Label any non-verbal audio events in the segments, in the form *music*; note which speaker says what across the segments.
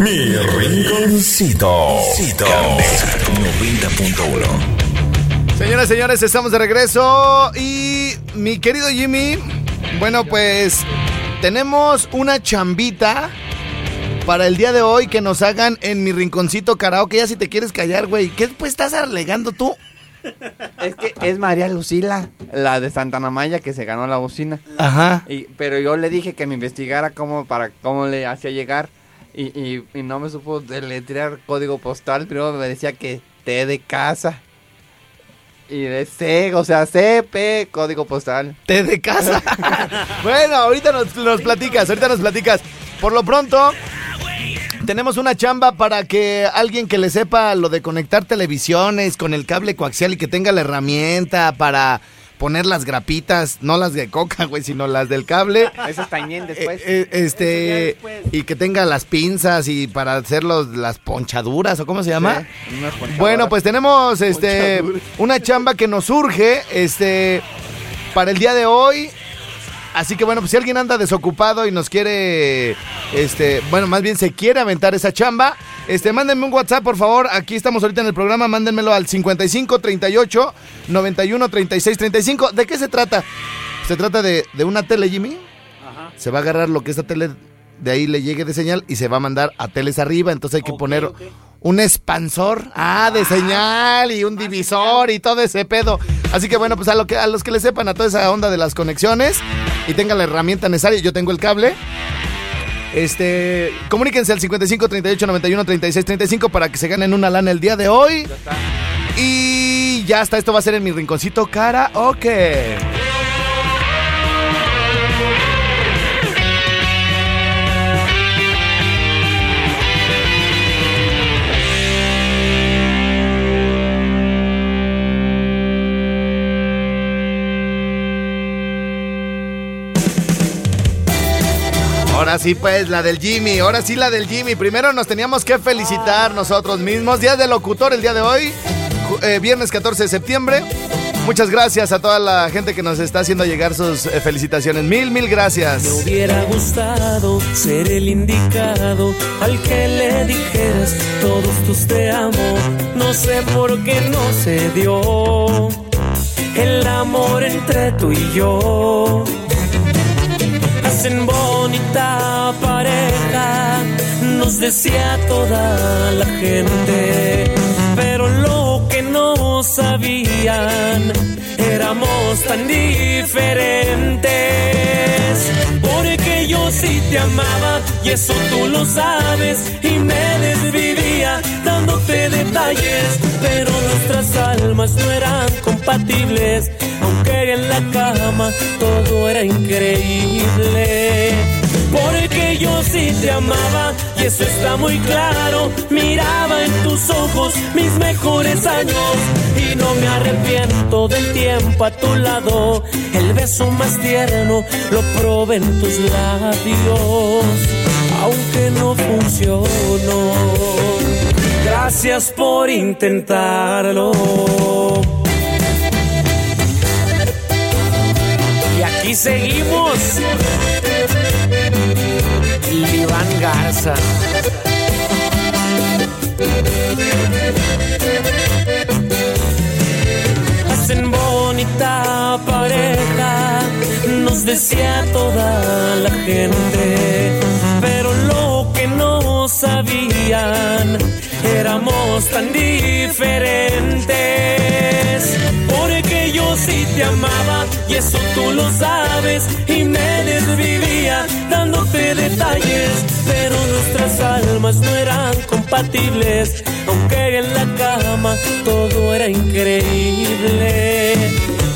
Speaker 1: Mi rinconcito. 90.1.
Speaker 2: Señoras y señores, estamos de regreso y mi querido Jimmy, bueno pues tenemos una chambita para el día de hoy que nos hagan en mi rinconcito karaoke. Ya si te quieres callar, güey, ¿qué pues estás alegando tú?
Speaker 3: Es que es María Lucila, la de Santana Maya que se ganó la bocina.
Speaker 2: Ajá.
Speaker 3: Y, pero yo le dije que me investigara cómo para cómo le hacía llegar y, y, y no me supo deletrear código postal, pero me decía que T de casa. Y de C, o sea, CP, código postal.
Speaker 2: T de casa. *laughs* bueno, ahorita nos, nos platicas, ahorita nos platicas. Por lo pronto, tenemos una chamba para que alguien que le sepa lo de conectar televisiones con el cable coaxial y que tenga la herramienta para poner las grapitas, no las de coca, güey, sino las del cable. *laughs*
Speaker 3: Eso está bien después.
Speaker 2: Eh, eh, este y que tenga las pinzas y para hacer los, las ponchaduras o cómo se llama.
Speaker 3: Sí.
Speaker 2: Bueno, pues tenemos este una chamba que nos surge este para el día de hoy. Así que bueno, pues si alguien anda desocupado y nos quiere este, bueno, más bien se quiere aventar esa chamba, este mándenme un WhatsApp, por favor. Aquí estamos ahorita en el programa, mándenmelo al 55 38 91 36 35. ¿De qué se trata? Se trata de, de una tele, Jimmy. Se va a agarrar lo que esta tele de ahí le llegue de señal y se va a mandar a teles arriba, entonces hay que poner un expansor, ah, de señal y un divisor y todo ese pedo. Así que bueno, pues a, lo que, a los que le sepan a toda esa onda de las conexiones y tengan la herramienta necesaria, yo tengo el cable. Este, comuníquense al 55 38 91 36 35 para que se ganen una lana el día de hoy. Y ya está, esto va a ser en mi rinconcito karaoke. Ahora sí, pues, la del Jimmy. Ahora sí, la del Jimmy. Primero nos teníamos que felicitar nosotros mismos. Día del locutor el día de hoy. Eh, viernes 14 de septiembre. Muchas gracias a toda la gente que nos está haciendo llegar sus eh, felicitaciones. Mil, mil gracias.
Speaker 4: Me hubiera gustado ser el indicado al que le dijeras todos tus te amo. No sé por qué no se dio el amor entre tú y yo. Hacen bonita pareja, nos decía toda la gente. Pero lo que no sabían, éramos tan diferentes. Porque yo sí te amaba y eso tú lo sabes. Y me desvivía dándote detalles. Pero nuestras almas no eran compatibles. Aunque en la cama todo era increíble. Porque yo sí te amaba y eso está muy claro. Miraba en tus ojos mis mejores años y no me arrepiento del tiempo a tu lado. El beso más tierno lo probé en tus labios, aunque no funcionó. Gracias por intentarlo. Aquí seguimos. Iván Garza. Hacen bonita pareja, nos decía toda la gente. Pero lo que no sabían, éramos tan diferentes. Porque yo sí te amaba y eso tú lo sabes. Y me desvivía dándote detalles. Pero nuestras almas no eran compatibles. Aunque en la cama todo era increíble.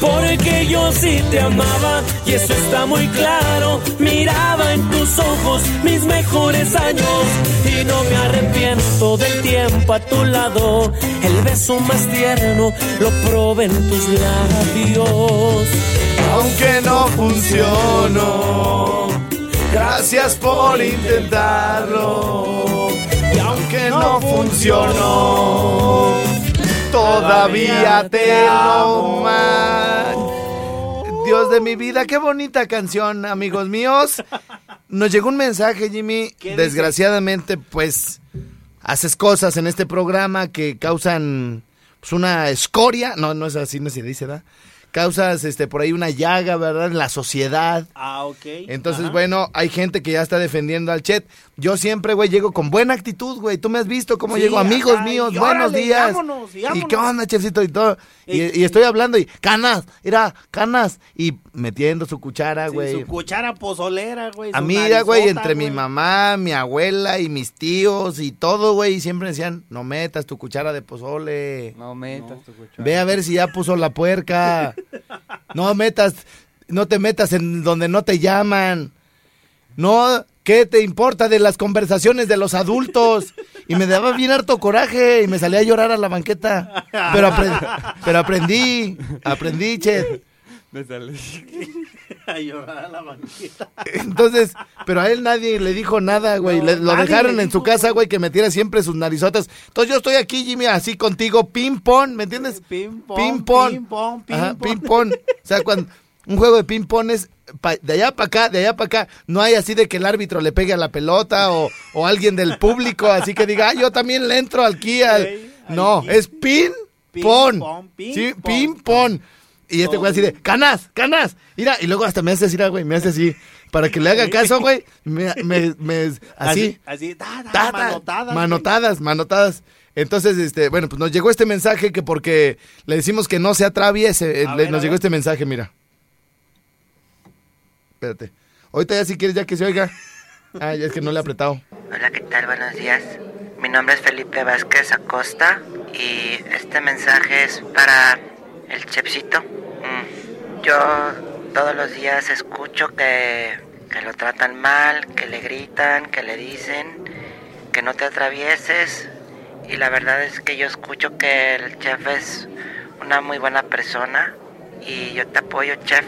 Speaker 4: Porque yo sí te amaba y eso está muy claro. Miraba en tus ojos mis mejores años y no me arrepiento del tiempo a tu lado. El beso más tierno lo probé en tus labios.
Speaker 2: Aunque no funcionó, gracias por intentarlo. Y aunque no funcionó, todavía te amo más. Dios de mi vida, qué bonita canción, amigos míos. Nos llegó un mensaje, Jimmy. Desgraciadamente, pues, haces cosas en este programa que causan pues, una escoria. No, no es así, no se dice, ¿verdad? Causas, este, por ahí una llaga, ¿verdad? En la sociedad.
Speaker 5: Ah, ok.
Speaker 2: Entonces,
Speaker 5: Ajá.
Speaker 2: bueno, hay gente que ya está defendiendo al Chet. Yo siempre, güey, llego con buena actitud, güey. Tú me has visto cómo
Speaker 5: Sí,
Speaker 2: llego, amigos míos,
Speaker 5: y
Speaker 2: buenos
Speaker 5: órale,
Speaker 2: días.
Speaker 5: vámonos, y
Speaker 2: ¿Y
Speaker 5: vámonos.
Speaker 2: qué onda, Chefcito? Y todo. Y, y estoy hablando y, canas, mira, canas. Y metiendo su cuchara,
Speaker 5: Sí,
Speaker 2: güey.
Speaker 5: su cuchara pozolera, güey.
Speaker 2: Amiga, güey,
Speaker 5: narizota,
Speaker 2: entre mi
Speaker 5: güey.
Speaker 2: mamá, mi abuela y mis tíos y todo, güey, y siempre decían, no metas tu cuchara de pozole.
Speaker 3: No metas tu cuchara.
Speaker 2: Ve a ver si ya puso la puerca. *laughs* No metas, no te metas en donde no te llaman. No, ¿qué te importa de las conversaciones de los adultos? Y me daba bien harto coraje y me salía a llorar a la banqueta. Pero, apre- pero aprendí, aprendí, che.
Speaker 3: Me sale. *laughs*
Speaker 5: A llorar a la banqueta.
Speaker 2: Entonces, pero a él nadie le dijo nada, güey.
Speaker 5: No,
Speaker 2: lo dejaron en su casa,
Speaker 5: güey.
Speaker 2: que metiera siempre sus narizotas. Entonces yo estoy aquí, Jimmy, así contigo, ping pong, ¿me entiendes?
Speaker 5: Ping pong,
Speaker 2: Ping pong.
Speaker 5: ping pong, ping
Speaker 2: Ajá,
Speaker 5: pong.
Speaker 2: ping pong. O sea, cuando un juego de ping pong es pa- de allá para acá, de allá para acá. No hay así de que el árbitro le pegue a la pelota o, o alguien del público, así que diga, ah, yo también le entro aquí al... No, es Ping pong.
Speaker 5: pong, ping
Speaker 2: Sí,
Speaker 5: pong.
Speaker 2: ping pong. Y este güey así de, canas, canas. Mira, y luego hasta me hace así, güey, me hace así. Para que le haga caso, güey, me, me, me- así.
Speaker 5: Así, ta, ta,
Speaker 2: Ta, ta,
Speaker 5: manotadas. güey.
Speaker 2: manotadas, manotadas. Entonces, este, bueno, pues nos llegó este mensaje que porque le decimos que no se atraviese, eh,
Speaker 5: A
Speaker 2: le-
Speaker 5: ver,
Speaker 2: nos llegó
Speaker 5: ver.
Speaker 2: este mensaje, mira. Espérate. Ahorita ya si quieres ya que se oiga. Ah, ya es que no le he apretado.
Speaker 6: Hola, ¿qué tal? Buenos días. Mi nombre es Felipe Vázquez Acosta y este mensaje es para el Chepsito. Yo todos los días escucho que, que lo tratan mal, que le gritan, que le dicen que no te atravieses y la verdad es que yo escucho que el chef es una muy buena persona y yo te apoyo, chef.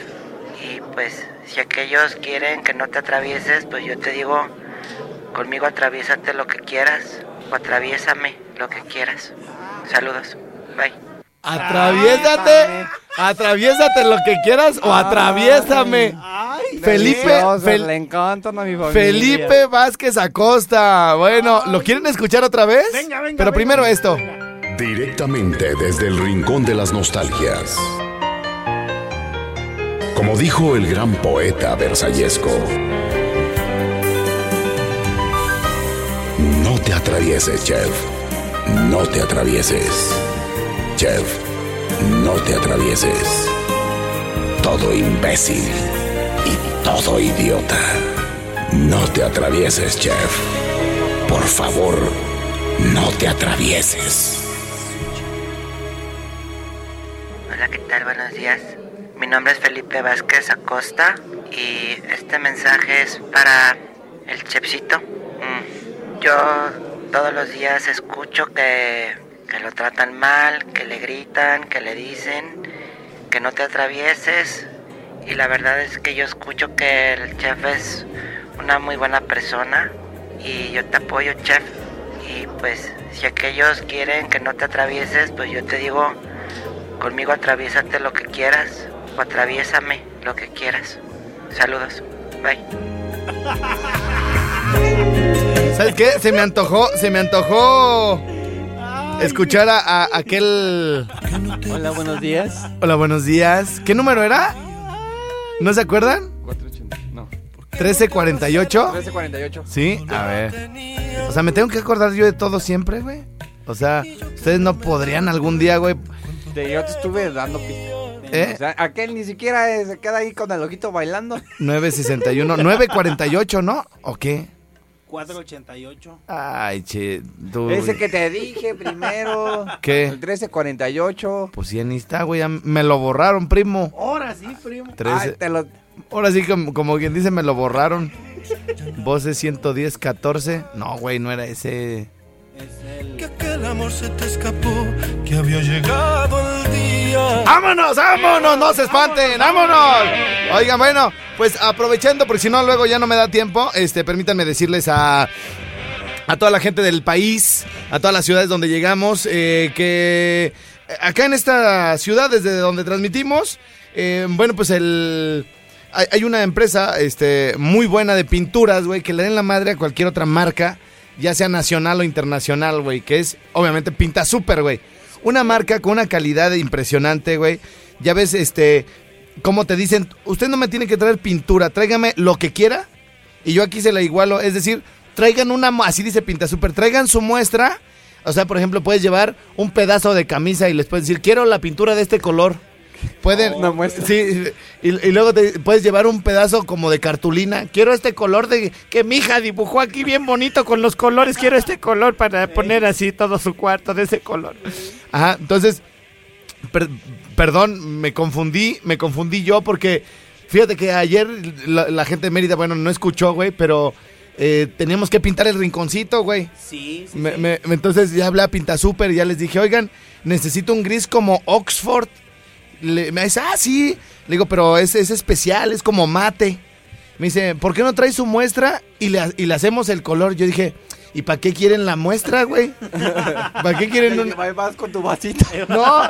Speaker 6: Y pues si aquellos quieren que no te atravieses, pues yo te digo, conmigo atraviésate lo que quieras o atraviésame lo que quieras. Saludos. Bye.
Speaker 2: Atraviésate, atraviésate lo que quieras o atraviésame.
Speaker 5: Ay,
Speaker 2: Felipe, Fel-
Speaker 3: le a mi familia.
Speaker 2: Felipe Vázquez Acosta. Bueno, ¿lo quieren escuchar otra vez?
Speaker 5: Venga, venga,
Speaker 2: Pero primero
Speaker 5: venga,
Speaker 2: esto.
Speaker 1: Directamente desde el rincón de las nostalgias. Como dijo el gran poeta versallesco. No te atravieses, chef. No te atravieses. Chef, no te atravieses. Todo imbécil y todo idiota. No te atravieses, chef. Por favor, no te atravieses.
Speaker 6: Hola, ¿qué tal? Buenos días. Mi nombre es Felipe Vázquez Acosta y este mensaje es para el Chepsito. Mm, Yo todos los días escucho que, que lo tratan mal, que le gritan, que le dicen que no te atravieses y la verdad es que yo escucho que el chef es una muy buena persona y yo te apoyo, chef. Y pues si aquellos quieren que no te atravieses, pues yo te digo, Conmigo atraviésate lo que quieras o atraviésame lo que quieras. Saludos. Bye.
Speaker 2: ¿Sabes qué? Se me antojó, se me antojó escuchar a, a aquel...
Speaker 3: Hola, buenos días.
Speaker 2: Hola, buenos días. ¿Qué número era? ¿No se acuerdan?
Speaker 3: 480. No.
Speaker 2: ¿1348?
Speaker 3: 1348.
Speaker 2: Sí, a ver. O sea, me tengo que acordar yo de todo siempre, güey. O sea, ustedes no podrían algún día, güey.
Speaker 3: Yo te estuve dando.
Speaker 2: ¿Eh?
Speaker 3: O sea, aquel ni siquiera eh, se queda ahí con el ojito bailando.
Speaker 2: 961, 948, ¿no? ¿O qué?
Speaker 5: 488.
Speaker 2: Ay, che, tú.
Speaker 3: Ese que te dije primero. *laughs*
Speaker 2: ¿Qué?
Speaker 3: El 1348.
Speaker 2: Pues sí, ni está, güey. ya Me lo borraron, primo.
Speaker 5: Ahora sí, primo.
Speaker 2: 13.
Speaker 3: Ay, te lo...
Speaker 2: Ahora sí, como, como quien dice, me lo borraron. Voces 110, 14. No, güey, no era ese.
Speaker 7: Que aquel amor se te escapó, que había llegado el día.
Speaker 2: ¡Vámonos, vámonos! ¡No se espanten! ¡Vámonos! Oigan, bueno, pues aprovechando, porque si no, luego ya no me da tiempo, este, permítanme decirles a. A toda la gente del país, a todas las ciudades donde llegamos, eh, que acá en esta ciudad, desde donde transmitimos, eh, bueno, pues el. hay, hay una empresa este, muy buena de pinturas, güey, que le den la madre a cualquier otra marca, ya sea nacional o internacional, güey, que es, obviamente, Pinta Super, güey. Una marca con una calidad impresionante, güey. Ya ves, este, como te dicen, usted no me tiene que traer pintura, tráigame lo que quiera y yo aquí se la igualo. Es decir, traigan una, así dice Pinta Super, traigan su muestra. O sea, por ejemplo, puedes llevar un pedazo de camisa y les puedes decir, quiero la pintura de este color. Pueden,
Speaker 3: Una muestra.
Speaker 2: Sí, y, y luego te puedes llevar un pedazo como de cartulina. Quiero este color de que mi hija dibujó aquí bien bonito con los colores. Quiero este color para poner así todo su cuarto de ese color. Ajá, entonces, per- perdón, me confundí, me confundí yo porque fíjate que ayer la, la gente de Mérida, bueno, no escuchó, güey, pero eh, teníamos que pintar el rinconcito, güey.
Speaker 5: Sí, sí,
Speaker 2: Me-
Speaker 5: sí.
Speaker 2: me- entonces ya hablé a Pinta Super y ya les dije, oigan, necesito un gris como Oxford. Le- me dice, ah, sí. Le digo, pero es, es especial, es como mate. Me dice, ¿por qué no traes su muestra y le, y le hacemos el color? Yo dije, ¿y para qué quieren la muestra, güey? ¿Para qué quieren *laughs* un...?
Speaker 3: Vas con tu. *laughs*
Speaker 2: No,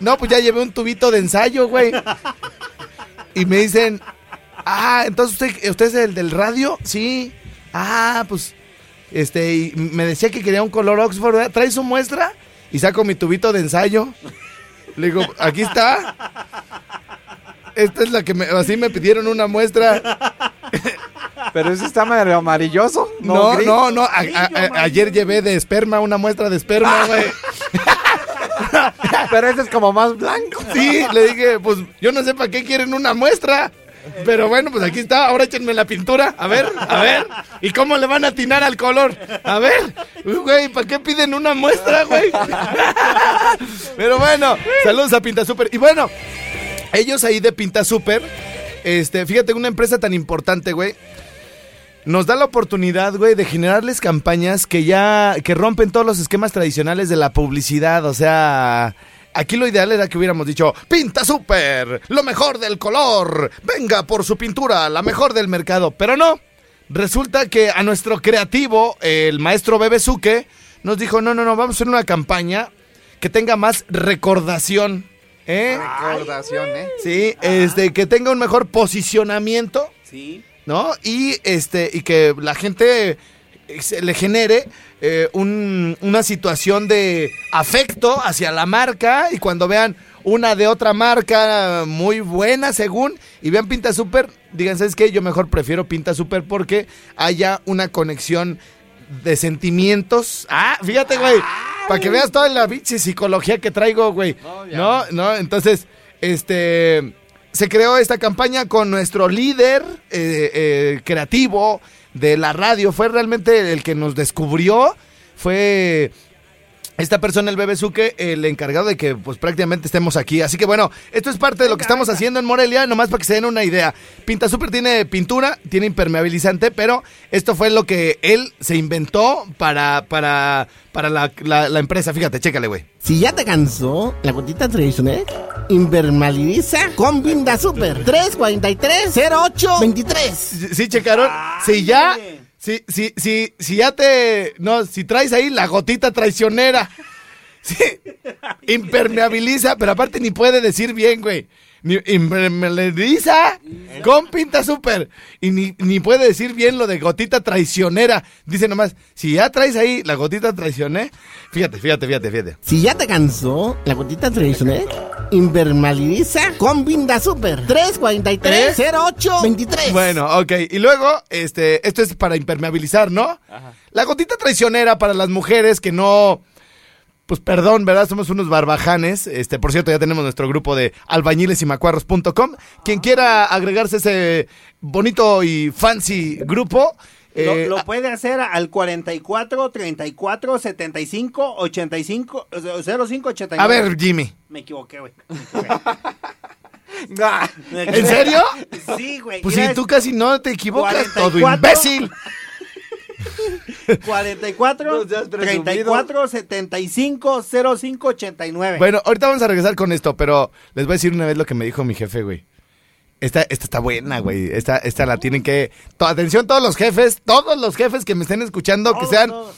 Speaker 2: no, pues ya llevé un tubito de ensayo, güey. Y me dicen, ah, entonces usted, usted es el del radio, sí. Ah, pues, este, y me decía que quería un color Oxford, ¿verdad? ¿trae su muestra? Y saco mi tubito de ensayo. Le digo, aquí está. Esta es la que me, así me pidieron una muestra.
Speaker 3: Pero ese está medio amarilloso.
Speaker 2: No,
Speaker 3: gris.
Speaker 2: no, no. a- a- a- ayer llevé de esperma una muestra de esperma, güey. *laughs*
Speaker 3: Pero ese es como más blanco.
Speaker 2: Sí, le dije, pues yo no sé para qué quieren una muestra. Pero bueno, pues aquí está, ahora échenme la pintura. A ver, a ver. ¿Y cómo le van a atinar al color? A ver, güey, ¿para qué piden una muestra, güey? Pero bueno, saludos a Pinta Super. Y bueno, ellos ahí de Pinta Super, este, fíjate, una empresa tan importante, güey. Nos da la oportunidad, güey, de generarles campañas que ya, que rompen todos los esquemas tradicionales de la publicidad. O sea, aquí lo ideal era que hubiéramos dicho, Pinta Super, lo mejor del color, venga por su pintura, la mejor del mercado. Pero no, resulta que a nuestro creativo, el maestro Bebesuke, nos dijo, no, no, no, vamos a hacer una campaña que tenga más recordación. ¿Eh?
Speaker 3: Recordación, ¿eh?
Speaker 2: Sí, este, que tenga un mejor posicionamiento.
Speaker 5: Sí.
Speaker 2: ¿no? Y este y que la gente se le genere eh, un- una situación de afecto hacia la marca y cuando vean una de otra marca muy buena según y vean Pinta Super, digan, ¿sabes qué? Yo mejor prefiero Pinta Super porque haya una conexión de sentimientos. Ah, fíjate, güey. Para que veas toda la pinche psicología que traigo, güey. No, no, entonces, este se creó esta campaña con nuestro líder eh, eh, creativo de la radio. Fue realmente el que nos descubrió. Fue esta persona, el Bebesuke, el encargado de que pues prácticamente estemos aquí. Así que bueno, esto es parte de lo que estamos haciendo en Morelia, nomás para que se den una idea. Pinta Super tiene pintura, tiene impermeabilizante, pero esto fue lo que él se inventó para, para, para la, la- la empresa. Fíjate, chécale, güey.
Speaker 8: Si ya te cansó la gotita tradicional, Invermalidiza con Vinda Super 343-0823.
Speaker 2: ¿Sí, sí checaron? si ya, si, si, si, si ya te, no, si traes ahí la gotita traicionera, sí, impermeabiliza, pero aparte ni puede decir bien, güey. Ni, impermeabiliza con pinta super. Y ni, ni puede decir bien lo de gotita traicionera. Dice nomás, si ya traes ahí la gotita traicionera, fíjate, fíjate, fíjate, fíjate.
Speaker 8: Si ya te cansó la gotita tradicional, Invermalidiza con Vinda Super 343-0823.
Speaker 2: Bueno, ok. Y luego, este, esto es para impermeabilizar, ¿no? La gotita traicionera para las mujeres que no. Pues perdón, ¿verdad? Somos unos barbajanes. Este, por cierto, ya tenemos nuestro grupo de albañilesymacuarros.com. Quien quiera agregarse a ese bonito y fancy grupo.
Speaker 5: Lo,
Speaker 2: eh,
Speaker 5: lo puede hacer al 44 34 75 85 eh, 05 89.
Speaker 2: a ver, Jimmy.
Speaker 5: Me equivoqué, güey. *laughs*
Speaker 2: ¿En serio?
Speaker 5: Sí, güey.
Speaker 2: Pues si tú casi no te equivocas, todo
Speaker 5: 44.
Speaker 2: imbécil.
Speaker 5: 44
Speaker 3: No seas presumido.
Speaker 5: 34 75 05 89.
Speaker 2: Bueno, ahorita vamos a regresar con esto, pero les voy a decir una vez lo que me dijo mi jefe, güey. Esta, esta está buena, güey. Esta, esta la tienen que. to- atención, todos los jefes, todos los jefes que me estén escuchando, que sean,
Speaker 5: todos.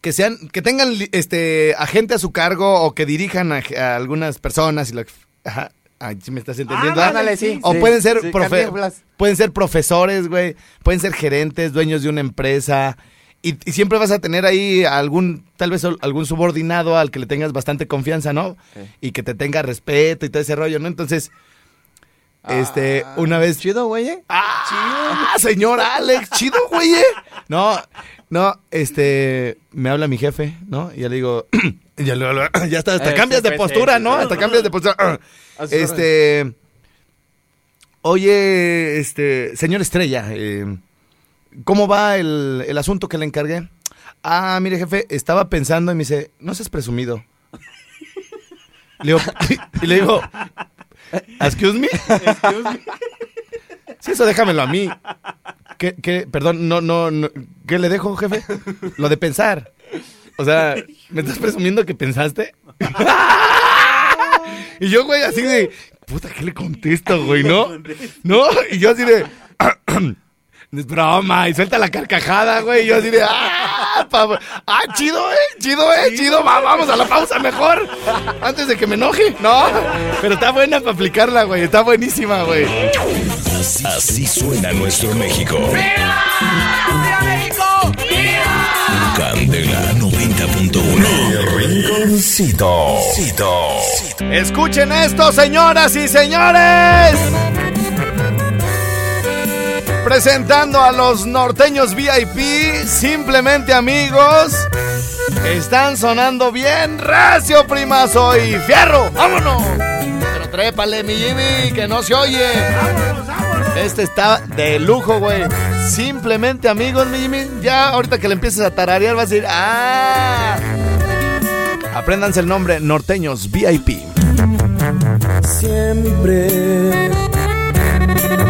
Speaker 2: que sean, que tengan este a gente a su cargo o que dirijan a, a algunas personas y lo- ajá. Ay, ¿sí me estás entendiendo?
Speaker 3: Ándale, sí.
Speaker 2: O
Speaker 3: sí,
Speaker 2: pueden ser
Speaker 3: sí,
Speaker 2: profe-
Speaker 3: Cantinflas.
Speaker 2: pueden ser profesores, güey. Pueden ser gerentes, dueños de una empresa. Y, y siempre vas a tener ahí algún, tal vez algún subordinado al que le tengas bastante confianza, ¿no? Y que te tenga respeto y todo ese rollo, ¿no? Entonces, este, una vez.
Speaker 3: Chido, güey. ¿eh?
Speaker 2: ¡Ah! Señor Alex, chido, güey. ¿eh? *laughs* No, no, este, me habla mi jefe, ¿no? Y ya le digo, *clears throat* ya, *clears throat* ya está, hasta
Speaker 3: Eh,
Speaker 2: cambias de postura, ¿no?
Speaker 3: sí.
Speaker 2: Hasta cambias de postura. Este, oye, este, señor Estrella, eh, ¿cómo va el, el asunto que le encargué? Ah, mire, jefe, estaba pensando y me dice, no seas presumido. Le digo, *laughs* y le digo, ¿excuse me? Sí, eso déjamelo a mí. ¿Qué, qué? Perdón, no, no, no. ¿Qué le dejo, jefe? Lo de pensar. O sea, ¿me estás presumiendo que pensaste? *laughs* y yo, güey, así de, puta, ¿qué le contesto, güey, no? No, y yo así de, *clears throat* es broma, y suelta la carcajada, güey, y yo así de, ah, pa- ah, chido, eh, chido, eh, chido, va, vamos a la pausa mejor, antes de que me enoje, no, pero está buena para aplicarla, güey, está buenísima, güey.
Speaker 1: Así, así suena nuestro México. Rinconcito.
Speaker 2: Escuchen esto, señoras y señores. Presentando a los norteños VIP, simplemente amigos. Están sonando bien recio, primazo y fierro. ¡Vámonos! Pero trépale, mi Jimmy, que no se oye. Este está de lujo, güey. Simplemente amigos, mi Jimmy. Ya ahorita que le empieces a tararear vas a decir, ¡ah! Apréndanse el nombre, norteños VIP.
Speaker 9: siempre.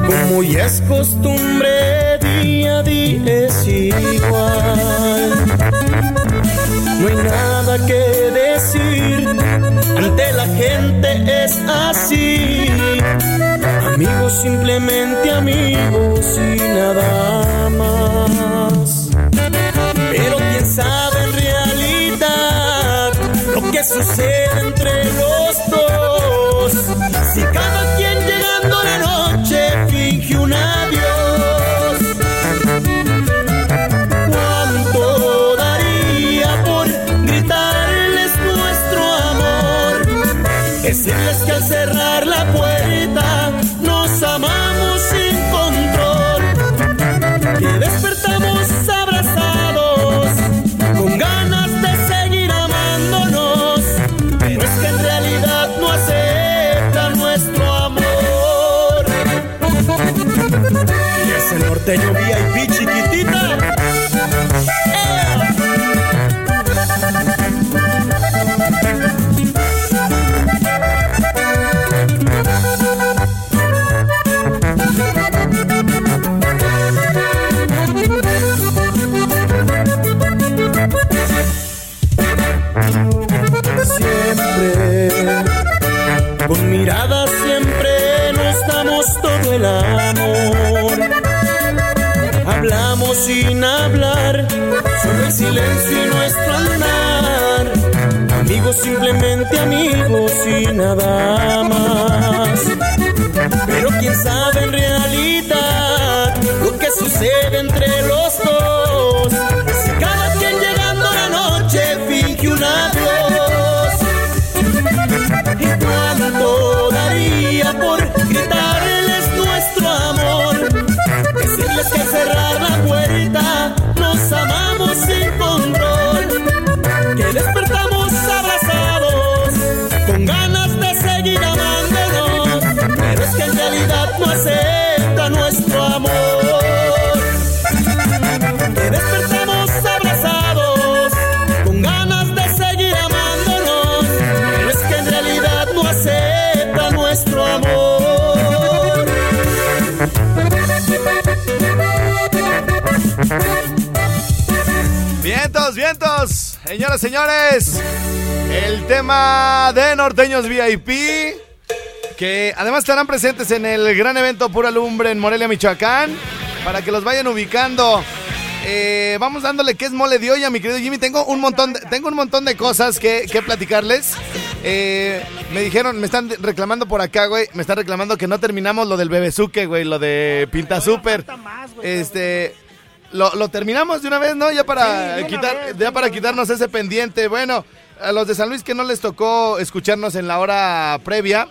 Speaker 9: Como ya es costumbre, día a día es igual. No hay nada que decir, ante la gente es así. Amigos, simplemente amigos y nada más. Que sucede entre los dos.
Speaker 2: Señoras, señores. El tema de Norteños VIP, que además estarán presentes en el gran evento Pura Lumbre en Morelia, Michoacán, para que los vayan ubicando. Eh, vamos dándole que es mole de olla, mi querido Jimmy. Tengo un montón de, tengo un montón de cosas que, que platicarles. Eh, me dijeron, me están reclamando por acá, güey. Me están reclamando que no terminamos lo del Bebezuque, güey. Lo de Pinta Super. Este. Lo, lo terminamos de una vez, ¿no? Ya para,
Speaker 5: Sí,
Speaker 2: quitar,
Speaker 5: vez,
Speaker 2: ya para quitarnos ese pendiente. Bueno, a los de San Luis que no les tocó escucharnos en la hora previa.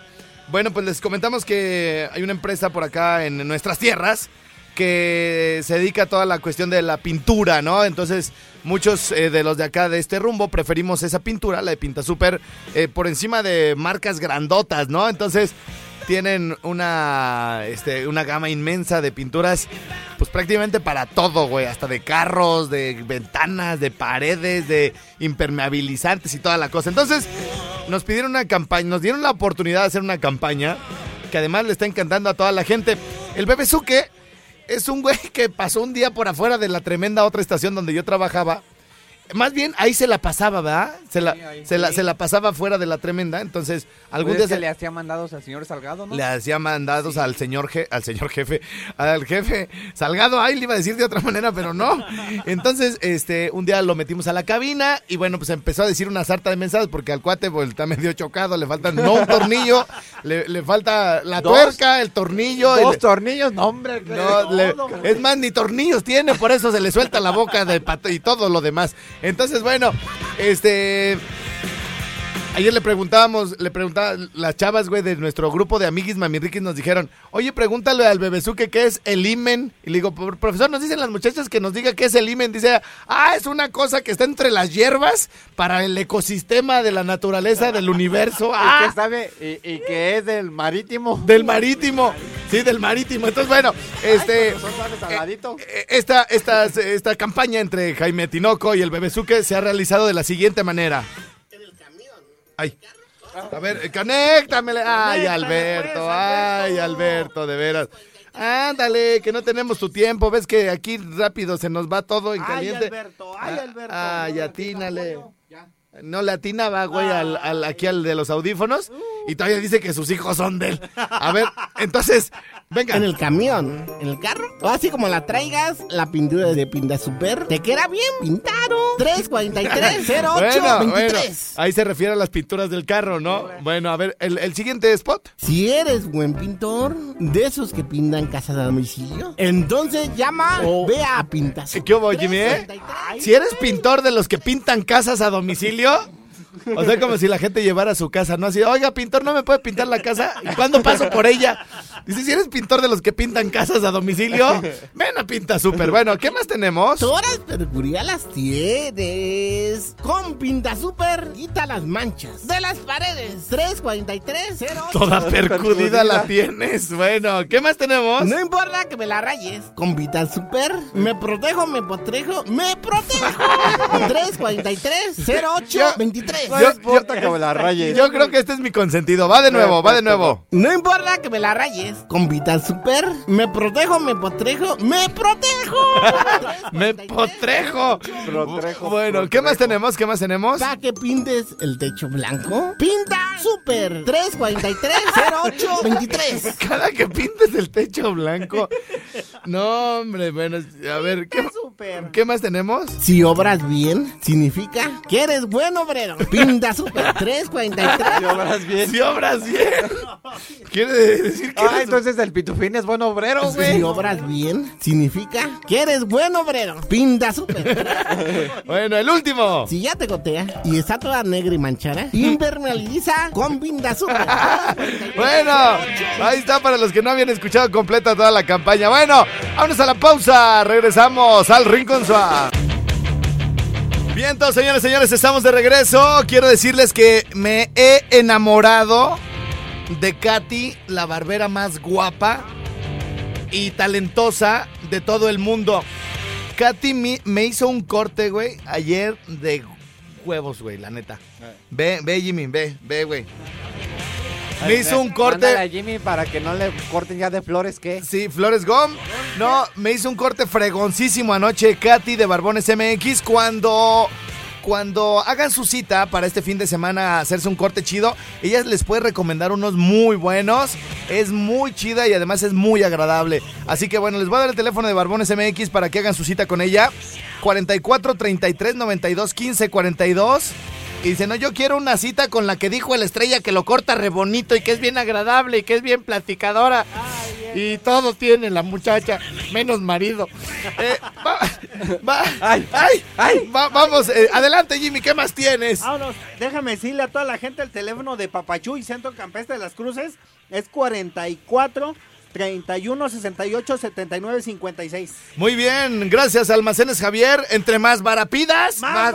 Speaker 2: Bueno, pues les comentamos que hay una empresa por acá en nuestras tierras que se dedica a toda la cuestión de la pintura, ¿no? Entonces, muchos eh, de los de acá de este rumbo preferimos esa pintura, la de Pinta Super, eh, por encima de marcas grandotas, ¿no? Entonces, tienen una, este, una gama inmensa de pinturas, pues prácticamente para todo, güey, hasta de carros, de ventanas, de paredes, de impermeabilizantes y toda la cosa. Entonces, nos pidieron una campaña, nos dieron la oportunidad de hacer una campaña que además le está encantando a toda la gente. El Bebezuque es un güey que pasó un día por afuera de la tremenda otra estación donde yo trabajaba. Más bien ahí se la pasaba, ¿verdad? Se la, se la, se la pasaba fuera de la tremenda. Entonces, algún
Speaker 3: Pues
Speaker 2: día
Speaker 3: es que
Speaker 2: se
Speaker 3: le hacía mandados al señor Salgado, ¿no?
Speaker 2: le hacía mandados al señor je- al señor jefe, al jefe Salgado, ay, le iba a decir de otra manera, pero no. Entonces, este, un día lo metimos a la cabina y bueno, pues empezó a decir una sarta de mensajes porque al cuate pues, está medio chocado, le faltan no un tornillo, le, le falta la
Speaker 3: ¿Dos?
Speaker 2: tuerca, el tornillo.
Speaker 3: Dos
Speaker 2: el-
Speaker 3: tornillos, no, hombre.
Speaker 2: no, le- es más, ni tornillos tiene, por eso se le suelta la boca de pato y todo lo demás. Entonces, bueno, este. Ayer le preguntábamos, le preguntaba, las chavas, güey, de nuestro grupo de amiguis mamirriquis nos dijeron, oye, pregúntale al bebezuque qué es el imen. Y le digo, "Por- profesor, nos dicen las muchachas que nos diga qué es el imen. Dice, ah, es una cosa que está entre las hierbas para el ecosistema de la naturaleza del universo. *laughs*
Speaker 3: Y
Speaker 2: Ah,
Speaker 3: que sabe, y, y que es del marítimo.
Speaker 2: del marítimo. Sí, del marítimo. Entonces, bueno, este.
Speaker 3: Son suaves saladito.
Speaker 2: Eh, Esta, esta, esta campaña entre Jaime Tinoco y el Bebezuque se ha realizado de la siguiente manera. Ay. A ver, eh, conéctamele. Ay, Alberto, ay, Alberto, de veras. Ándale, que no tenemos tu tiempo. Ves que aquí rápido se nos va todo en
Speaker 5: Ay,
Speaker 2: caliente.
Speaker 5: Alberto, ay,
Speaker 2: Ah,
Speaker 5: Alberto.
Speaker 2: Ay, atínale. No le atinaba, güey, al, al- aquí al de los audífonos. Y todavía dice que sus hijos son de él. A ver, entonces, venga.
Speaker 8: En el camión, en el carro, o así como la traigas, la pintura de Pinta Super, te queda bien pintado. 343 08 *laughs*
Speaker 2: Bueno, bueno,
Speaker 8: 23.
Speaker 2: ahí se refiere a las pinturas del carro, ¿no? Bueno, a ver, el, el siguiente spot.
Speaker 8: Si eres buen pintor, de esos que pintan casas a domicilio, entonces llama o ve a Pinta Super.
Speaker 2: ¿Qué hubo, Jimmy, eh?
Speaker 8: 343.
Speaker 2: Si eres pintor de los que pintan casas a domicilio, 할렐루야. O sea, como si la gente llevara a su casa, ¿no? Así, oiga, pintor, ¿no me puede pintar la casa? ¿Y cuándo paso por ella? Dice, si eres pintor de los que pintan casas a domicilio, ven a Pinta Super. Bueno, ¿qué más tenemos?
Speaker 8: Percurias las tienes. Con Pinta Super, quita las manchas de las paredes. 343 08
Speaker 2: Toda percudida la tienes. Bueno, ¿qué más tenemos?
Speaker 8: No importa que me la rayes. Con Vita Super, me protejo, me potrejo, me protejo. 343 08 23.
Speaker 3: No
Speaker 2: Yo-
Speaker 3: importa que me la rayes.
Speaker 2: Yo creo que este es mi consentido. Va de nuevo, va de nuevo.
Speaker 8: No importa que me la rayes. Con Vita Super, me protejo, me potrejo, me protejo. *laughs*
Speaker 2: Me potrejo.
Speaker 3: Protrejo,
Speaker 2: Bueno, ¿qué más tenemos? ¿Qué más tenemos?
Speaker 8: Para que pintes el techo blanco, pinta Super 343 08 23.
Speaker 2: Cada que pintes el techo blanco. No, hombre, bueno, a ver, ¿qué, Qué más tenemos?
Speaker 8: Si obras bien, significa que eres buen obrero. Pinta Super 343. *laughs*
Speaker 3: obras bien.
Speaker 2: Si obras bien. *laughs* Quiere decir que
Speaker 3: Ah,
Speaker 2: eres-
Speaker 3: entonces el pitufín es buen obrero, güey.
Speaker 8: Si obras bien, significa que eres buen obrero. Pinta Super. *laughs*
Speaker 2: Bueno, el último.
Speaker 8: Si ya te gotea y está toda negra y manchada, impermeabiliza con Pinta Super.
Speaker 2: Bueno, ahí está para los que no habían escuchado completa toda la campaña. Bueno, vámonos a la pausa. Regresamos al Rincón. Bien, entonces, señores, señores, estamos de regreso. Quiero decirles que me he enamorado de Katy, la barbera más guapa y talentosa de todo el mundo. Katy mi- me hizo un corte, güey, ayer de huevos, güey, la neta. Ve, ve, Jimmy, ve, ve, güey. Me hizo un
Speaker 3: Mándale a
Speaker 2: corte.
Speaker 3: Jimmy para que no le corten ya de flores, ¿qué?
Speaker 2: Sí, Flores Gom. No, me hizo un corte fregoncísimo anoche, Katy de Barbones MX, cuando. Cuando hagan su cita para este fin de semana hacerse un corte chido, ella les puede recomendar unos muy buenos. Es muy chida y además es muy agradable. Así que bueno, les voy a dar el teléfono de Barbones MX para que hagan su cita con ella. 44 33 92 15 42. Y dice, no, yo quiero una cita con la que dijo el estrella que lo corta re bonito y que es bien agradable y que es bien platicadora. Y todo tiene la muchacha, menos marido. Eh, va- va-
Speaker 3: Ay,
Speaker 2: ay,
Speaker 3: ay.
Speaker 2: va- vamos, eh, adelante Jimmy, ¿qué más tienes?
Speaker 5: Vámonos, déjame decirle a toda la gente el teléfono de Papachú y Centro Campestre de las Cruces es 44 31 68 79 56.
Speaker 2: Muy bien, gracias Almacenes Javier. Entre más varapidas,
Speaker 5: Más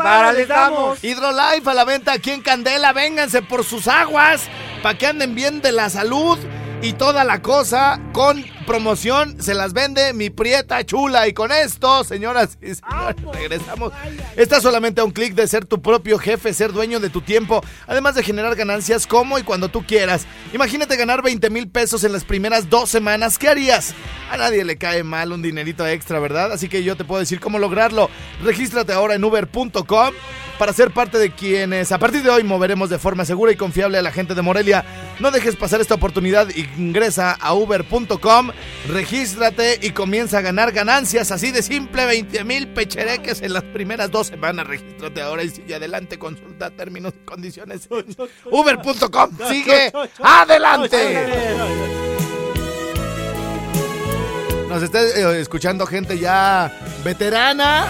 Speaker 5: damos.
Speaker 2: Hidrolife a la venta aquí en Candela. Vénganse por sus aguas para que anden bien de la salud y toda la cosa. Con promoción se las vende mi prieta chula. Y con esto, señoras y señores, regresamos. Estás solamente a un clic de ser tu propio jefe, ser dueño de tu tiempo, además de generar ganancias como y cuando tú quieras. Imagínate ganar 20 mil pesos en las primeras dos semanas. ¿Qué harías? A nadie le cae mal un dinerito extra, ¿verdad? Así que yo te puedo decir cómo lograrlo. Regístrate ahora en uber.com para ser parte de quienes a partir de hoy moveremos de forma segura y confiable a la gente de Morelia. No dejes pasar esta oportunidad, ingresa a uber.com, regístrate y comienza a ganar ganancias así de simple, 20 mil pechereques en las primeras dos semanas. Regístrate ahora y sigue adelante, consulta términos y condiciones. Uber.com, sigue adelante. Nos está eh, escuchando gente ya veterana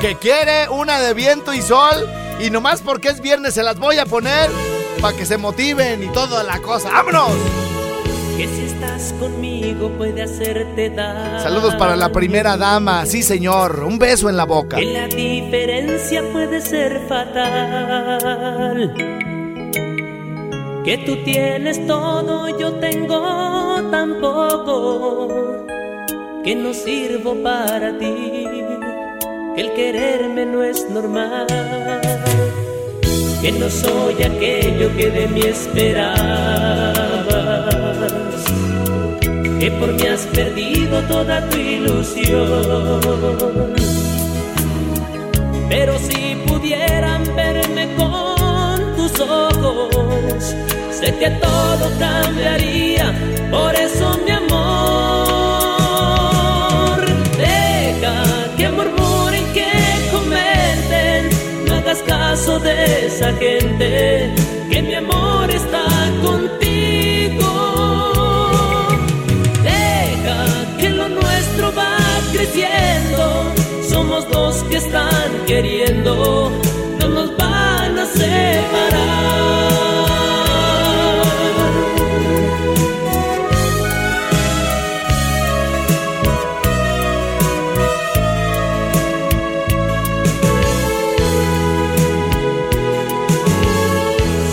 Speaker 2: que quiere una de viento y sol y nomás porque es viernes se las voy a poner para que se motiven y toda la cosa. ¡Vámonos!
Speaker 4: Que si estás conmigo puede hacerte daño.
Speaker 2: Saludos para la primera dama, sí señor, un beso en la boca.
Speaker 4: Que la diferencia puede ser fatal. Que tú tienes todo, yo tengo tan poco. Que no sirvo para ti. Que el quererme no es normal. Que no soy aquello que de mí esperabas. Que por mí has perdido toda tu ilusión. Pero si pudieran verme con tus ojos, sé que todo cambiaría. Por eso, mi amor, deja que murmuren, que comenten. No hagas caso de esa gente, que mi amor está Somos dos que están queriendo, no nos van a separar.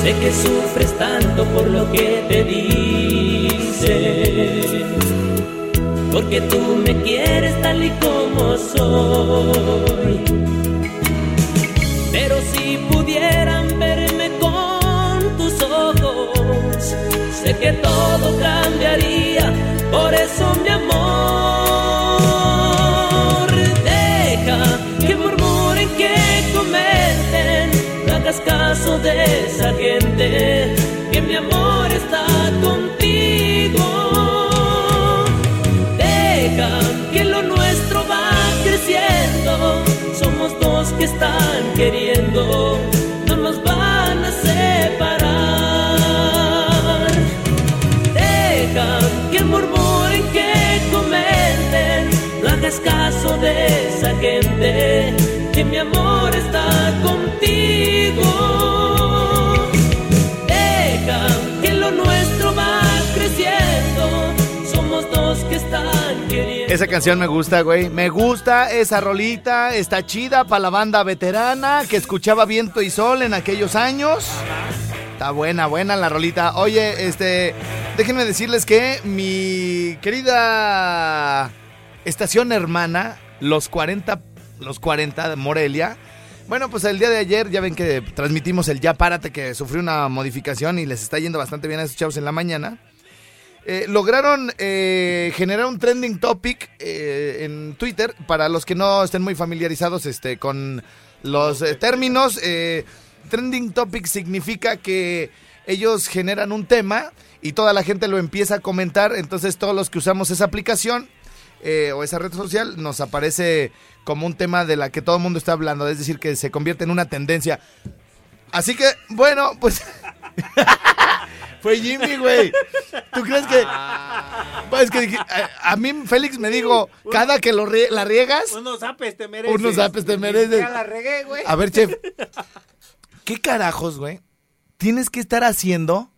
Speaker 4: Sé que sufres tanto por lo que te dicen porque tú me quieres tal y como soy. Pero si pudieran verme con tus ojos, sé que todo cambiaría. Por eso, mi amor, deja que murmuren, que comenten, no hagas caso de esa gente, que mi amor que están queriendo, no nos van
Speaker 2: canción me gusta, güey. Me gusta esa rolita. Está chida para la banda veterana que escuchaba viento y sol en aquellos años. Está buena, buena la rolita. Oye, este, déjenme decirles que mi querida estación hermana, los 40, los 40 de Morelia. Bueno, pues el día de ayer ya ven que transmitimos el Ya Párate que sufrió una modificación y les está yendo bastante bien a esos chavos en la mañana. Eh, lograron eh, generar un trending topic eh, en Twitter para los que no estén muy familiarizados este, con los eh, términos. eh, trending topic significa que ellos generan un tema y toda la gente lo empieza a comentar. Entonces todos los que usamos esa aplicación eh, o esa red social nos aparece como un tema de la que todo el mundo está hablando. Es decir, que se convierte en una tendencia. Así que, bueno, pues. *laughs* Fue Jimmy, güey. ¿Tú crees que.? Pues que dije- a, a mí Félix me dijo, cada que lo rie- la riegas,
Speaker 5: Unos zapes te mereces.
Speaker 2: unos apes te mereces.
Speaker 3: Ya la regué, güey.
Speaker 2: A ver, chef. ¿Qué carajos, güey? Tienes que estar haciendo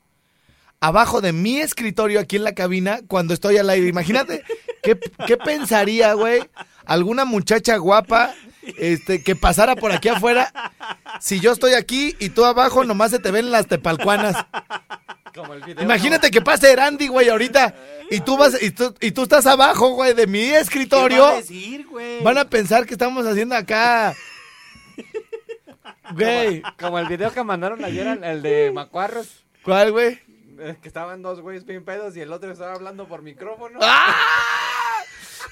Speaker 2: abajo de mi escritorio aquí en la cabina cuando estoy al aire. Imagínate, ¿qué, qué pensaría, güey? Alguna muchacha guapa este, que pasara por aquí afuera si yo estoy aquí y tú abajo nomás se te ven las tepalcuanas.
Speaker 3: Como el video.
Speaker 2: Imagínate que pase Erandi, güey, ahorita. Y tú vas, y tú, y tú estás abajo, güey, de mi
Speaker 5: ¿Qué
Speaker 2: escritorio.
Speaker 5: va a decir, güey?
Speaker 2: Van a pensar que estamos haciendo acá. Güey.
Speaker 3: Como el video que mandaron ayer, el- el de Macuarros.
Speaker 2: ¿Cuál, güey?
Speaker 3: eh, Que estaban dos güeyes bien pedos y el otro estaba hablando por micrófono.
Speaker 2: ¡Ah!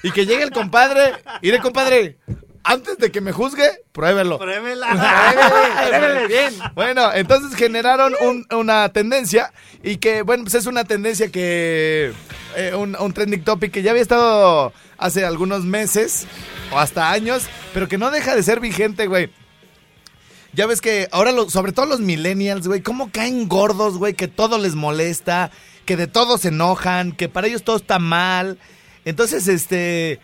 Speaker 2: Y que llegue el compadre. Iré, compadre. Antes de que me juzgue, pruébelo.
Speaker 5: Pruébela. *laughs*
Speaker 3: Pruébele, pruébele bien.
Speaker 2: Bueno, entonces generaron un- una tendencia y que, bueno, pues es una tendencia que, eh, un, un trending topic que ya había estado hace algunos meses o hasta años, pero que no deja de ser vigente, güey. Ya ves que ahora, lo- sobre todo los millennials, güey, cómo caen gordos, güey, que todo les molesta, que de todo se enojan, que para ellos todo está mal. Entonces, este...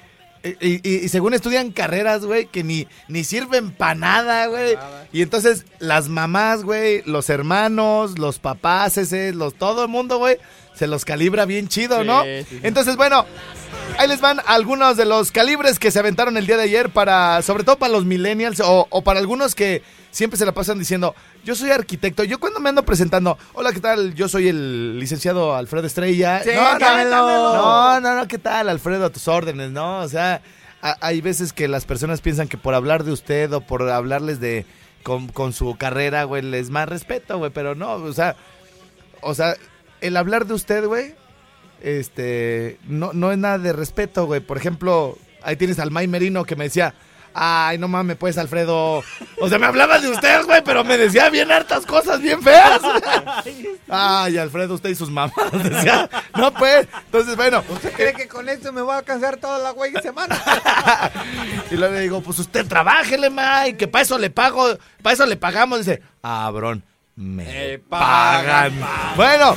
Speaker 2: Y, y- y según estudian carreras, güey, que ni, ni sirven para nada, güey. Y entonces las mamás, güey, los hermanos, los papás, ese, los, todo el mundo, güey, se los calibra bien chido,
Speaker 3: Sí,
Speaker 2: ¿no?
Speaker 3: sí, sí.
Speaker 2: Entonces, bueno, ahí les van algunos de los calibres que se aventaron el día de ayer para, sobre todo para los millennials o, o para algunos que siempre se la pasan diciendo, yo soy arquitecto. Yo cuando me ando presentando, hola, ¿qué tal? Yo soy el licenciado Alfredo Estrella.
Speaker 3: Sí,
Speaker 2: no, no,
Speaker 3: dámelo.
Speaker 2: no, no, no, ¿qué tal, Alfredo? A tus órdenes, ¿no? O sea, a- hay veces que las personas piensan que por hablar de usted o por hablarles de con, con su carrera, güey, les más respeto, güey, pero no, o sea, o sea, el hablar de usted, güey, este, no, no es nada de respeto, güey. Por ejemplo, ahí tienes al May Merino que me decía, ay, no mames, pues, Alfredo. O sea, me hablaba de usted, güey, pero me decía bien hartas cosas bien feas. Ay, Alfredo, usted y sus mamás. Decía, no, pues, entonces, bueno.
Speaker 3: ¿Usted cree que con esto me voy a alcanzar toda la güey semana? *laughs*
Speaker 2: Y luego le digo, pues usted trabájele, May, que para eso le pago, para eso le pagamos. Dice, cabrón, me
Speaker 3: Me
Speaker 2: pagan.
Speaker 3: pagan,
Speaker 2: Bueno,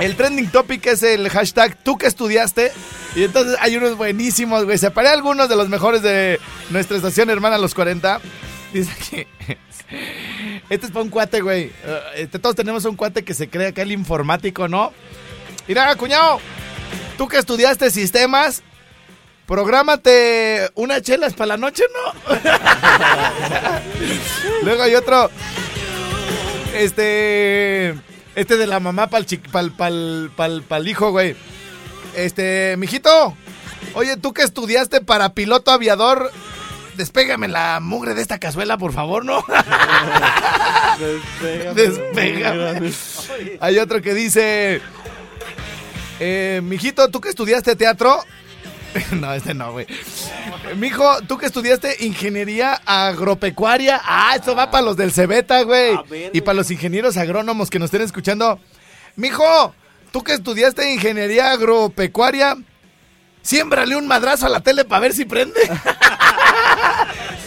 Speaker 2: el trending topic es el hashtag tú que estudiaste. Y entonces hay unos buenísimos, güey. Separé algunos de los mejores de nuestra estación hermana Los 40. Dice que... *laughs* Este es para un cuate, güey. Eh, este, todos tenemos un cuate que se cree acá el informático, ¿no? Mira, cuñado, tú que estudiaste sistemas, Prográmate unas chelas para la noche, ¿no? *laughs* Luego hay otro. Este. Este de la mamá para el hijo, güey. Este, mijito. Oye, tú que estudiaste para piloto aviador, despégame la mugre de esta cazuela, por favor, ¿no? Despégame. Hay otro que dice. Eh, mijito, tú que estudiaste teatro. *laughs* no, este no, güey. Mijo, tú que estudiaste ingeniería agropecuaria. Ah, esto va para los del Cebeta, güey.
Speaker 5: Ver,
Speaker 2: Y para los ingenieros agrónomos que nos estén escuchando. Mijo, tú que estudiaste ingeniería agropecuaria. Siémbrale un madrazo a la tele para ver si prende. *laughs*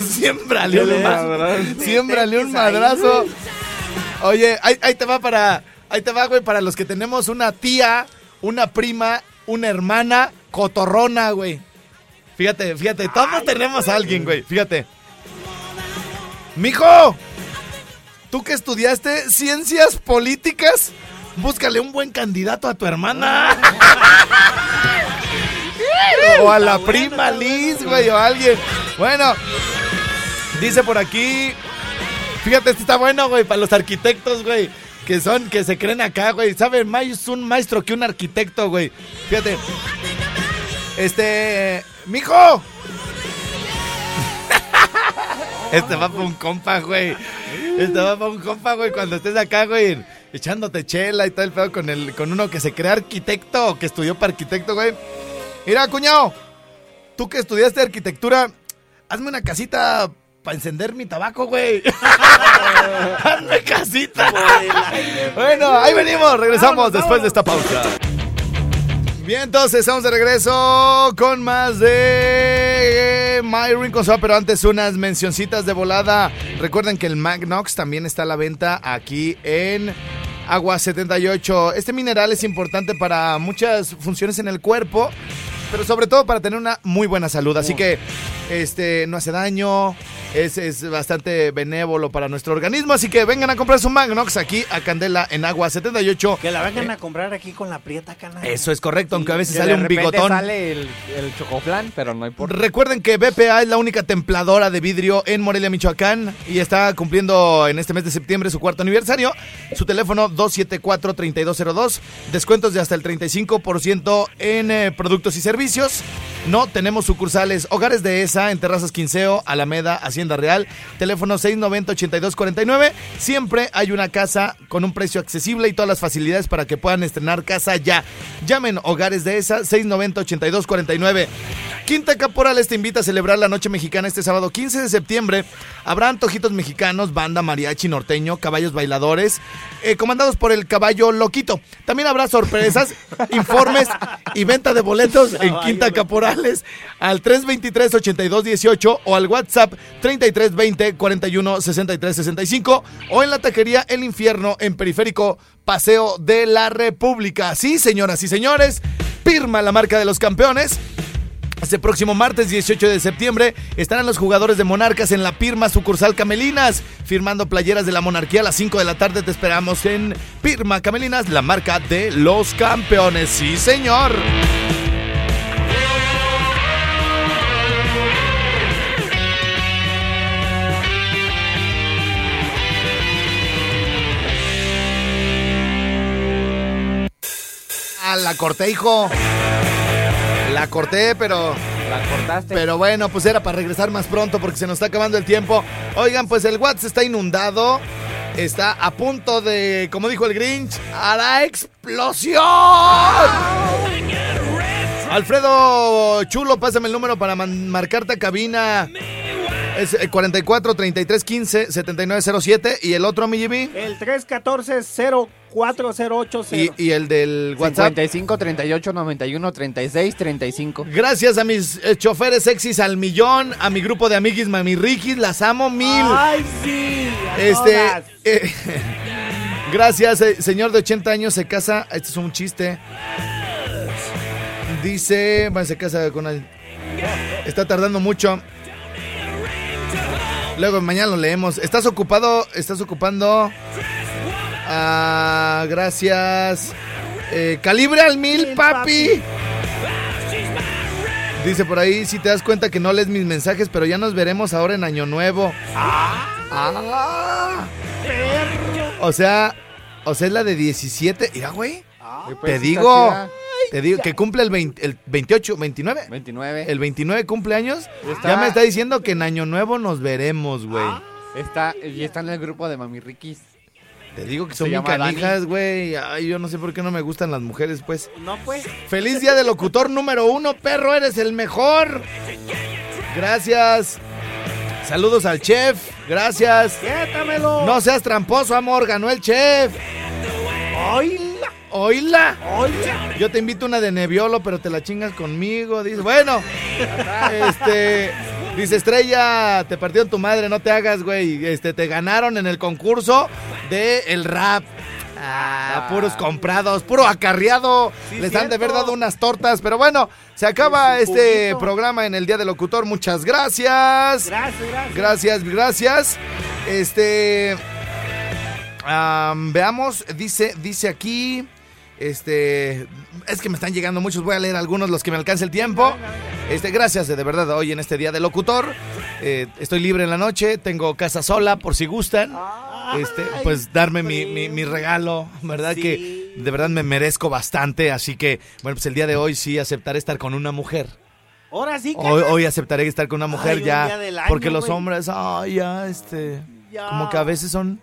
Speaker 2: Siémbrale un madrazo. Siémbrale un madrazo. Oye, ahí, ahí te va para. Ahí te va, güey, para los que tenemos una tía, una prima, una hermana cotorrona, güey. Fíjate, fíjate, todos tenemos a alguien, güey. Fíjate. Mijo, tú que estudiaste ciencias políticas, búscale un buen candidato a tu hermana. o a la prima Liz, güey, o a alguien. Bueno, dice por aquí. Fíjate, este está bueno, güey, para los arquitectos, güey. Que son, que se creen acá, güey. ¿Saben más un maestro que un arquitecto, güey? Fíjate. Este. ¡Mijo! *laughs* Este va para un compa, güey. Este va para un compa, güey. Cuando estés acá, güey, echándote chela y todo el pedo con, el, con uno que se crea arquitecto o que estudió para arquitecto, güey. Mira, cuñado. Tú que estudiaste arquitectura, hazme una casita para encender mi tabaco, güey. *laughs* hazme casita. bueno, ahí venimos. Regresamos después de esta pausa. Bien, entonces estamos de regreso con más de de My Rincon pero antes unas mencioncitas de volada. Recuerden que el Magnox también está a la venta aquí en Agua 78. Este mineral es importante para muchas funciones en el cuerpo, pero sobre todo para tener una muy buena salud. Así que este no hace daño, es, es bastante benévolo para nuestro organismo. Así que vengan a comprar su Magnox aquí a Candela en Agua 78.
Speaker 5: Que la vengan a comprar aquí con la prieta canal.
Speaker 2: Eso es correcto, aunque a veces sale
Speaker 3: de
Speaker 2: un bigotón.
Speaker 3: sale el, el chocoflan, pero no importa.
Speaker 2: Recuerden que BPA es la única templadora de vidrio en Morelia, Michoacán y está cumpliendo en este mes de septiembre su cuarto aniversario. Su teléfono 274-3202, descuentos de hasta el 35% en eh, productos y servicios. No tenemos sucursales, hogares de ESA en Terrazas Quinceo, Alameda, Hacienda Real, teléfono 690-8249. Siempre hay una casa con un precio accesible y todas las facilidades para que puedan estrenar casa ya. Llamen hogares de ESA 690-8249. Quinta Caporales te invita a celebrar la Noche Mexicana este sábado 15 de septiembre. Habrá antojitos mexicanos, banda, mariachi, norteño, caballos bailadores, eh, comandados por el caballo Loquito. También habrá sorpresas, *laughs* informes y venta de boletos en Quinta Caporales al 323-8218 o al WhatsApp 3320-416365 o en la taquería El Infierno en Periférico Paseo de la República. Sí, señoras y señores, Pirma, la marca de los campeones. Este próximo martes 18 de septiembre estarán los jugadores de Monarcas en la Pirma sucursal Camelinas, firmando playeras de la monarquía a las 5 de la tarde. Te esperamos en Pirma Camelinas, la marca de los campeones. Sí, señor. Ah, la corté, hijo. La corté, pero
Speaker 3: La cortaste.
Speaker 2: pero bueno, pues era para regresar más pronto porque se nos está acabando el tiempo. Oigan, pues el WhatsApp está inundado. Está a punto de, como dijo el Grinch, a la explosión. Alfredo Chulo, pásame el número para marcarte a cabina. Es eh, 44 33 15 79 07 y el otro, mi Jimmy.
Speaker 5: El 314-0408.
Speaker 2: Y, y el del WhatsApp.
Speaker 3: 55, 38, 91, 36, 35.
Speaker 2: Gracias a mis eh, choferes sexys al millón, a mi grupo de amiguis Mami Rikis, las amo mil.
Speaker 5: ¡Ay, sí! a
Speaker 2: Este, eh, *laughs* gracias, eh, señor de 80 años se casa. Este es un chiste. Dice, bueno, se casa con el- Está tardando mucho. Luego mañana lo leemos. ¿Estás ocupado? ¿Estás ocupando? Ah, gracias. Eh, calibre al mil,
Speaker 5: Mil,
Speaker 2: papi. Dice por ahí, si te das cuenta que no lees mis mensajes, pero ya nos veremos ahora en Año Nuevo. Ah. O sea, o sea, es la de 17. Mira, güey.
Speaker 3: Y pues,
Speaker 2: Te digo, te digo que cumple el, 20 el 28, 29.
Speaker 3: 29.
Speaker 2: El 29 cumpleaños.
Speaker 3: Está-
Speaker 2: Ya me está diciendo que en Año Nuevo nos veremos, güey.
Speaker 3: Está, y está en el grupo de Mami Rikis.
Speaker 2: Te digo que son bien canijas, güey. Ay, yo no sé por qué no me gustan las mujeres, pues.
Speaker 5: No, pues.
Speaker 2: Feliz día del locutor número uno, perro, eres el mejor. Gracias. Saludos al chef. Gracias.
Speaker 5: Quétamelo.
Speaker 2: No seas tramposo, amor. Ganó el chef.
Speaker 5: ¡Oíla!
Speaker 2: Oíla.
Speaker 5: ¡Oíla!
Speaker 2: Yo te invito una de Nebbiolo, pero te la chingas conmigo. Dice, bueno, *laughs* este, dice Estrella, te partieron tu madre, no te hagas, güey. Este, te ganaron en el concurso de el rap. Ah, puros comprados, puro acarreado.
Speaker 5: Sí,
Speaker 2: Les han de haber dado unas tortas, pero bueno, se acaba este programa en el Día del Locutor. Muchas gracias.
Speaker 5: Gracias, gracias.
Speaker 2: Gracias, gracias. Este. am, veamos, dice, dice aquí. Este. Es que me están llegando muchos. Voy a leer algunos, los que me alcance el tiempo. Este, gracias de verdad hoy en este día de locutor. Eh, estoy libre en la noche, tengo casa sola por si gustan. Este, pues darme mi, mi- mi regalo, ¿verdad?
Speaker 5: Sí.
Speaker 2: Que de verdad me merezco bastante. Así que, bueno, pues el día de hoy sí aceptaré estar con una mujer.
Speaker 5: Ahora sí,
Speaker 2: Hoy, aceptaré estar con una mujer
Speaker 5: Ay,
Speaker 2: ya.
Speaker 5: año,
Speaker 2: porque los hombres, ay, ya, este.
Speaker 5: Ya.
Speaker 2: Como que a veces son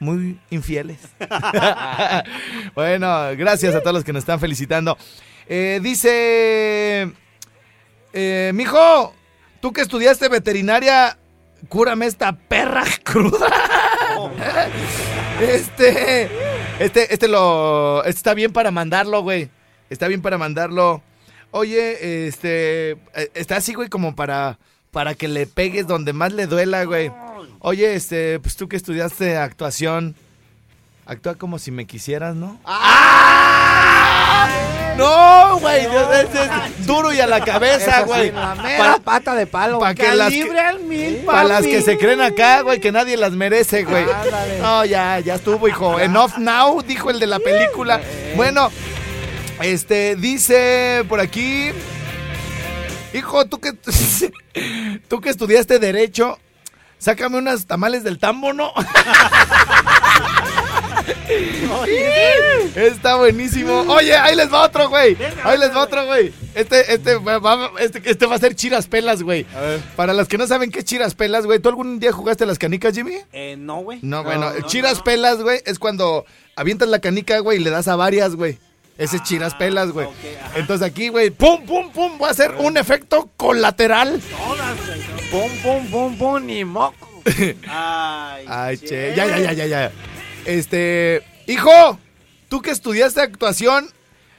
Speaker 2: muy infieles. *laughs* bueno, gracias a todos los que nos están felicitando. Eh, dice. Eh, mijo, tú que estudiaste veterinaria, cúrame esta perra *laughs* cruda. este. Este, este lo. Este está bien para mandarlo, güey. Está bien para mandarlo. Oye, este. eh, Está así, güey, como para. para que le pegues donde más le duela, güey. Oye, este, pues tú que estudiaste actuación, actúa como si me quisieras, ¿no? ¡Ah! No, güey, es, es duro y a la cabeza, güey.
Speaker 3: Mera
Speaker 2: Para-
Speaker 3: pata de palo.
Speaker 2: pa' que las que-
Speaker 5: al mil,
Speaker 2: Para las que se creen acá, güey, que nadie las merece, güey. No, ya, ya estuvo, hijo. Enough now, dijo el de la película. Bueno, este, dice por aquí. Hijo, tú que *laughs* tú que estudiaste derecho, sácame unas tamales del tambo, ¿no? *laughs* Está buenísimo. Oye, ahí les va otro, güey. Ahí les va otro, güey. Este, este, va- este, este va a ser chiras pelas, güey. Para las que no saben qué es chiras pelas, güey. ¿Tú algún día jugaste las canicas, Jimmy?
Speaker 5: Eh, no, güey.
Speaker 2: No, bueno, chiras pelas, güey, es cuando avientas la canica, güey, y le das a varias, güey. Ese es chiras pelas, güey. Entonces aquí, güey, pum, pum, pum, va a ser un efecto colateral.
Speaker 5: Todas, güey.
Speaker 3: Pum, pum, pum, pum, ni moco. *laughs*
Speaker 5: Ay,
Speaker 2: Ay, che, ya, ya, ya, ya, ya. Este, hijo, tú que estudiaste actuación,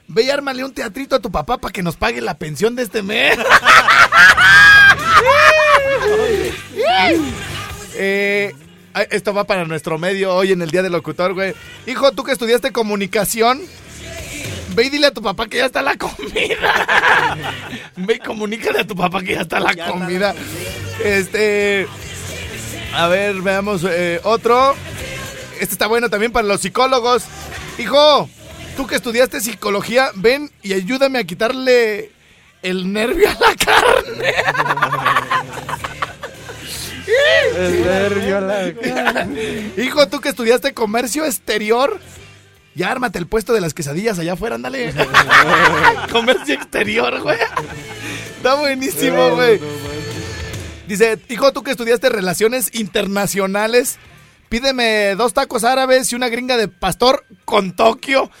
Speaker 2: ve y ármale un teatrito a tu papá para que nos pague la pensión de este mes. *laughs* Eh, esto va para nuestro medio hoy en el Día del Locutor, güey. Hijo, tú que estudiaste comunicación, ve y dile a tu papá que ya está la comida. *laughs* ve y comunícale a tu papá que ya está la
Speaker 5: Ya está la
Speaker 2: comida. Este, a ver, veamos eh, otro. Este está bueno también para los psicólogos. Hijo, tú que estudiaste psicología, ven y ayúdame a quitarle el nervio a la carne.
Speaker 3: El nervio, la *laughs*
Speaker 2: Hijo, tú que estudiaste comercio exterior, ya ármate el puesto de las quesadillas allá afuera, ándale. *laughs* *laughs* comercio exterior, güey. Está buenísimo, güey. Dice, hijo, tú que estudiaste relaciones internacionales, pídeme dos tacos árabes y una gringa de pastor con Tokio. *laughs*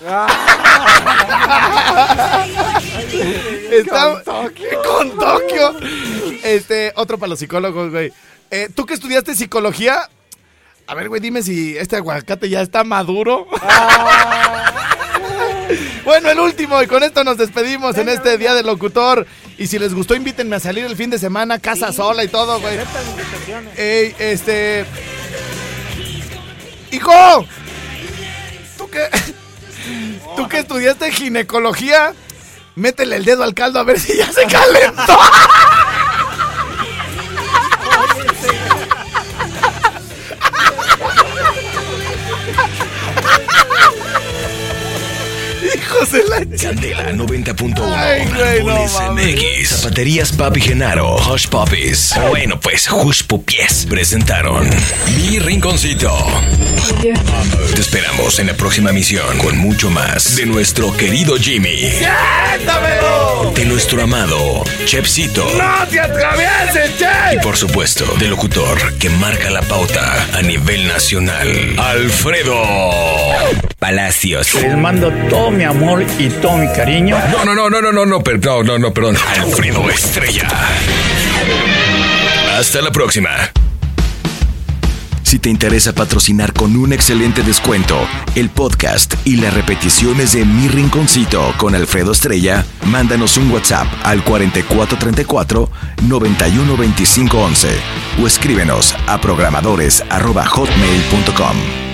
Speaker 2: Está- con Tokio. Este, otro para los psicólogos, güey. Eh, tú que estudiaste psicología, a ver, güey, dime si este aguacate ya está maduro. Bueno, el último, y con esto nos despedimos en este Día del Locutor. Y si les gustó, invítenme a salir el fin de semana, casa sola y todo, güey. Ey, este. ¡Hijo! ¿Tú qué? *laughs* ¿Tú que estudiaste ginecología? Métele el dedo al caldo a ver si ya se calentó. *laughs* La
Speaker 1: Candela 90.1.
Speaker 2: Ay, güey, no.
Speaker 1: MX. Zapaterías Papi Genaro. Hush Puppies. Bueno, pues Hush Pupies presentaron Mi Rinconcito. Te esperamos en la próxima misión con mucho más de nuestro querido Jimmy.
Speaker 2: ¡Dámelo!
Speaker 1: De nuestro amado Chepsito.
Speaker 2: ¡No te atravieses,
Speaker 1: Y
Speaker 2: che!
Speaker 1: por supuesto, del locutor que marca la pauta a nivel nacional, Alfredo Palacios.
Speaker 10: Les mando todo mi amor y todo mi cariño.
Speaker 1: No, no, no, no, no, no, no, per- no, no, no, perdón. Alfredo Estrella. Hasta la próxima. Si te interesa patrocinar con un excelente descuento el podcast y las repeticiones de Mi Rinconcito con Alfredo Estrella, mándanos un WhatsApp al 4434 912511 o escríbenos a programadores@hotmail.com.